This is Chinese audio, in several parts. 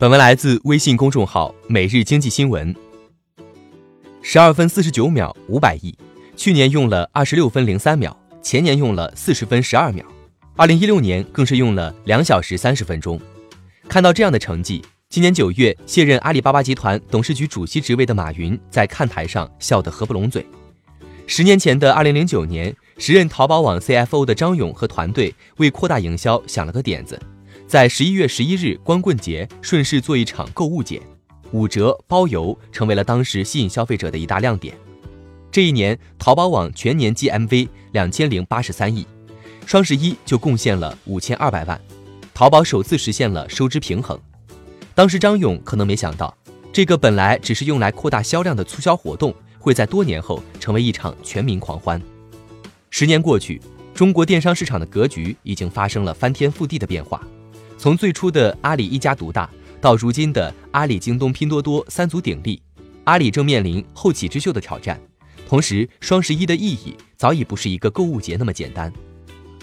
本文来自微信公众号《每日经济新闻》。十二分四十九秒，五百亿，去年用了二十六分零三秒，前年用了四十分十二秒，二零一六年更是用了两小时三十分钟。看到这样的成绩，今年九月卸任阿里巴巴集团董事局主席职位的马云在看台上笑得合不拢嘴。十年前的二零零九年，时任淘宝网 CFO 的张勇和团队为扩大营销想了个点子。在十一月十一日光棍节，顺势做一场购物节，五折包邮成为了当时吸引消费者的一大亮点。这一年，淘宝网全年 GMV 两千零八十三亿，双十一就贡献了五千二百万，淘宝首次实现了收支平衡。当时张勇可能没想到，这个本来只是用来扩大销量的促销活动，会在多年后成为一场全民狂欢。十年过去，中国电商市场的格局已经发生了翻天覆地的变化。从最初的阿里一家独大，到如今的阿里、京东、拼多多三足鼎立，阿里正面临后起之秀的挑战。同时，双十一的意义早已不是一个购物节那么简单。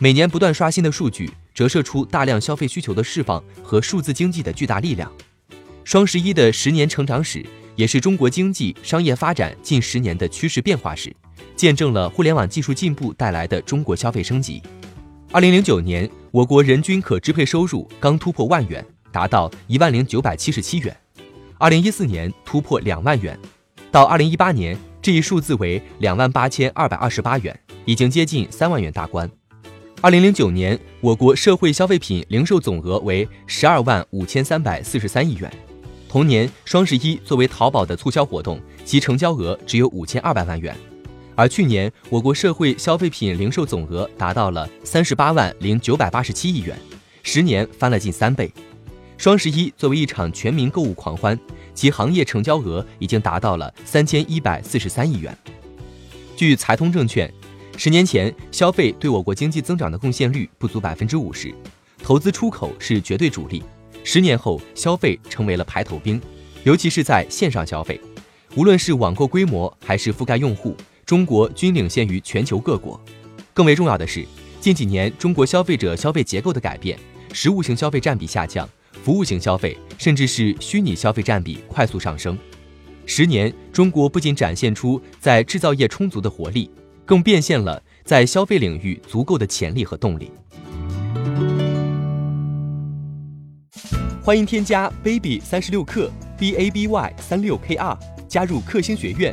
每年不断刷新的数据折射出大量消费需求的释放和数字经济的巨大力量。双十一的十年成长史，也是中国经济商业发展近十年的趋势变化史，见证了互联网技术进步带来的中国消费升级。二零零九年，我国人均可支配收入刚突破万元，达到一万零九百七十七元。二零一四年突破两万元，到二零一八年，这一数字为两万八千二百二十八元，已经接近三万元大关。二零零九年，我国社会消费品零售总额为十二万五千三百四十三亿元。同年，双十一作为淘宝的促销活动，其成交额只有五千二百万元。而去年，我国社会消费品零售总额达到了三十八万零九百八十七亿元，十年翻了近三倍。双十一作为一场全民购物狂欢，其行业成交额已经达到了三千一百四十三亿元。据财通证券，十年前消费对我国经济增长的贡献率不足百分之五十，投资出口是绝对主力。十年后，消费成为了排头兵，尤其是在线上消费，无论是网购规模还是覆盖用户。中国均领先于全球各国。更为重要的是，近几年中国消费者消费结构的改变，实物型消费占比下降，服务型消费甚至是虚拟消费占比快速上升。十年，中国不仅展现出在制造业充足的活力，更变现了在消费领域足够的潜力和动力。欢迎添加 baby 三十六克 b a b y 三六 k r 加入克星学院。